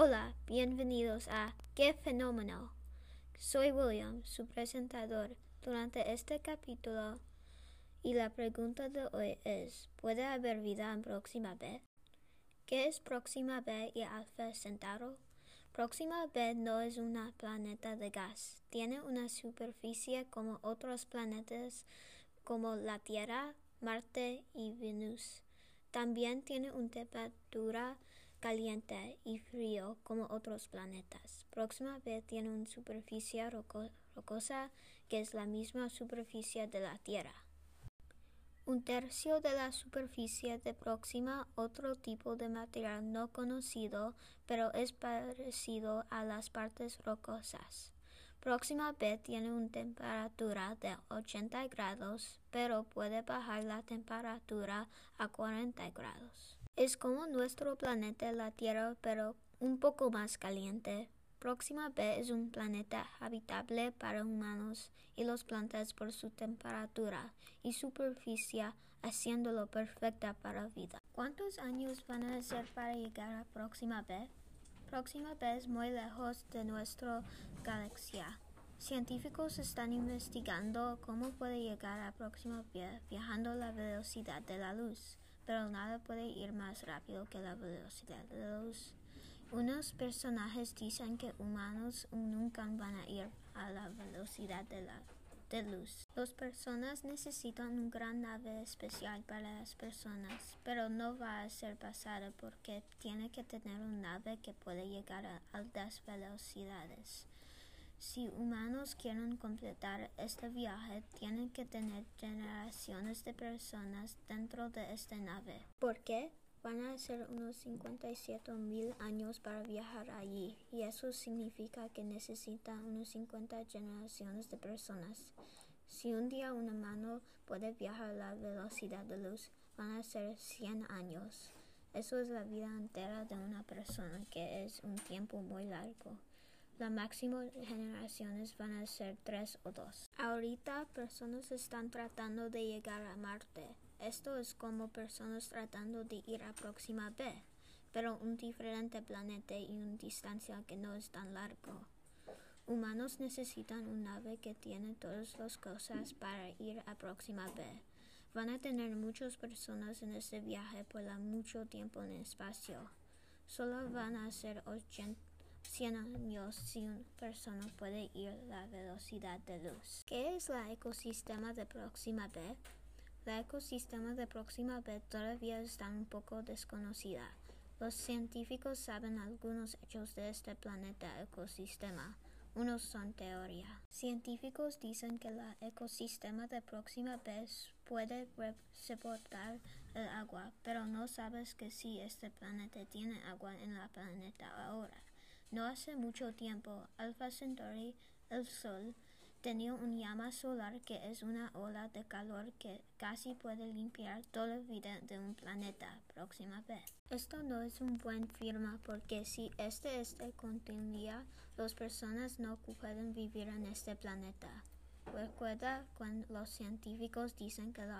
Hola, bienvenidos a ¡Qué fenómeno! Soy William, su presentador durante este capítulo y la pregunta de hoy es ¿Puede haber vida en Próxima B? ¿Qué es Próxima B y Alpha Centauro? Próxima B no es un planeta de gas. Tiene una superficie como otros planetas como la Tierra, Marte y Venus. También tiene una temperatura caliente y frío como otros planetas. Próxima B tiene una superficie rocosa que es la misma superficie de la Tierra. Un tercio de la superficie de Próxima, otro tipo de material no conocido, pero es parecido a las partes rocosas. Próxima B tiene una temperatura de 80 grados, pero puede bajar la temperatura a 40 grados. Es como nuestro planeta la Tierra, pero un poco más caliente. Próxima B es un planeta habitable para humanos y las plantas por su temperatura y superficie, haciéndolo perfecta para vida. ¿Cuántos años van a ser para llegar a Próxima B? Próxima B es muy lejos de nuestra galaxia. Científicos están investigando cómo puede llegar a Próxima B viajando a la velocidad de la luz pero nada puede ir más rápido que la velocidad de luz. Unos personajes dicen que humanos nunca van a ir a la velocidad de la de luz. Las personas necesitan una gran nave especial para las personas, pero no va a ser pasada porque tiene que tener una nave que puede llegar a altas velocidades. Si humanos quieren completar este viaje, tienen que tener generaciones de personas dentro de esta nave. ¿Por qué? Van a ser unos 57 mil años para viajar allí, y eso significa que necesita unos 50 generaciones de personas. Si un día un humano puede viajar a la velocidad de luz, van a ser 100 años. Eso es la vida entera de una persona, que es un tiempo muy largo. La máxima generaciones van a ser tres o dos. Ahorita personas están tratando de llegar a Marte. Esto es como personas tratando de ir a Próxima B, pero un diferente planeta y una distancia que no es tan largo. Humanos necesitan una nave que tiene todas las cosas para ir a Próxima B. Van a tener muchas personas en este viaje por mucho tiempo en el espacio. Solo van a ser 80 100 años si una persona puede ir a la velocidad de luz. ¿Qué es la ecosistema de Próxima B? La ecosistema de Próxima B todavía está un poco desconocida. Los científicos saben algunos hechos de este planeta ecosistema. Unos son teoría. Científicos dicen que el ecosistema de Próxima B puede soportar el agua, pero no sabes que si este planeta tiene agua en la planeta ahora. No hace mucho tiempo, Alpha Centauri, el Sol, tenía un llama solar que es una ola de calor que casi puede limpiar toda la vida de un planeta próxima vez. Esto no es un buen firma porque si este este continúa, las personas no pueden vivir en este planeta. Recuerda cuando los científicos dicen que el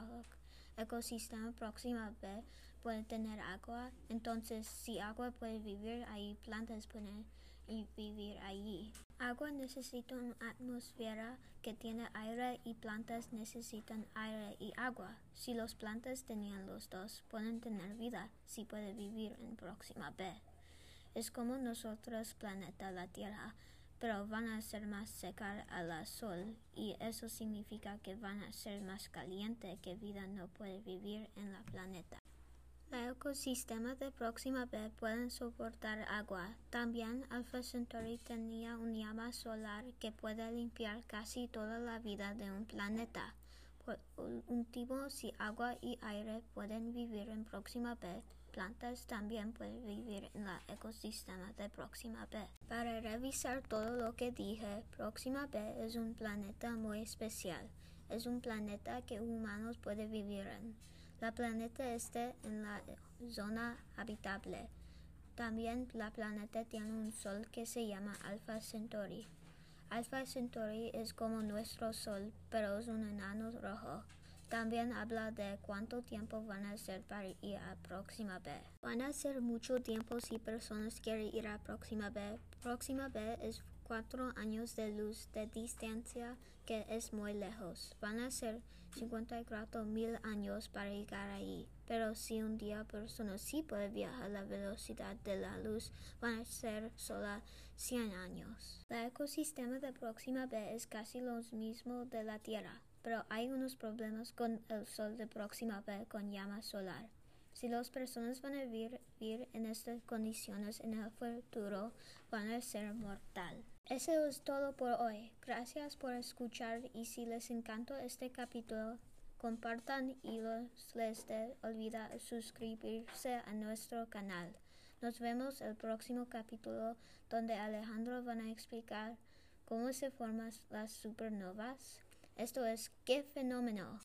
ecosistema próxima B puede tener agua, entonces si agua puede vivir ahí, plantas pueden vivir allí. Agua necesita una atmósfera que tiene aire y plantas necesitan aire y agua. Si las plantas tenían los dos, pueden tener vida si puede vivir en próxima B. Es como nosotros, planeta la Tierra, pero van a ser más secar a la sol y eso significa que van a ser más caliente que vida no puede vivir en la planeta. Los ecosistemas de Próxima B pueden soportar agua. También Alpha Centauri tenía un llama solar que puede limpiar casi toda la vida de un planeta. Por un tipo, si agua y aire pueden vivir en Próxima B, plantas también pueden vivir en el ecosistema de Próxima B. Para revisar todo lo que dije, Próxima B es un planeta muy especial. Es un planeta que humanos pueden vivir en. La planeta está en la zona habitable. También la planeta tiene un sol que se llama Alpha Centauri. Alpha Centauri es como nuestro sol, pero es un enano rojo. También habla de cuánto tiempo van a ser para ir a Próxima B. Van a ser mucho tiempo si personas quieren ir a Próxima B. Próxima B es cuatro años de luz de distancia que es muy lejos. Van a ser 54 mil años para llegar ahí. Pero si un día personas sí pueden viajar a la velocidad de la luz, van a ser solo 100 años. El ecosistema de Próxima B es casi lo mismo de la Tierra, pero hay unos problemas con el Sol de Próxima B con llama solar. Si las personas van a vivir, en estas condiciones en el futuro, van a ser mortal. Eso es todo por hoy. Gracias por escuchar y si les encantó este capítulo, compartan y los les de olvida suscribirse a nuestro canal. Nos vemos el próximo capítulo donde Alejandro van a explicar cómo se forman las supernovas. Esto es qué fenómeno.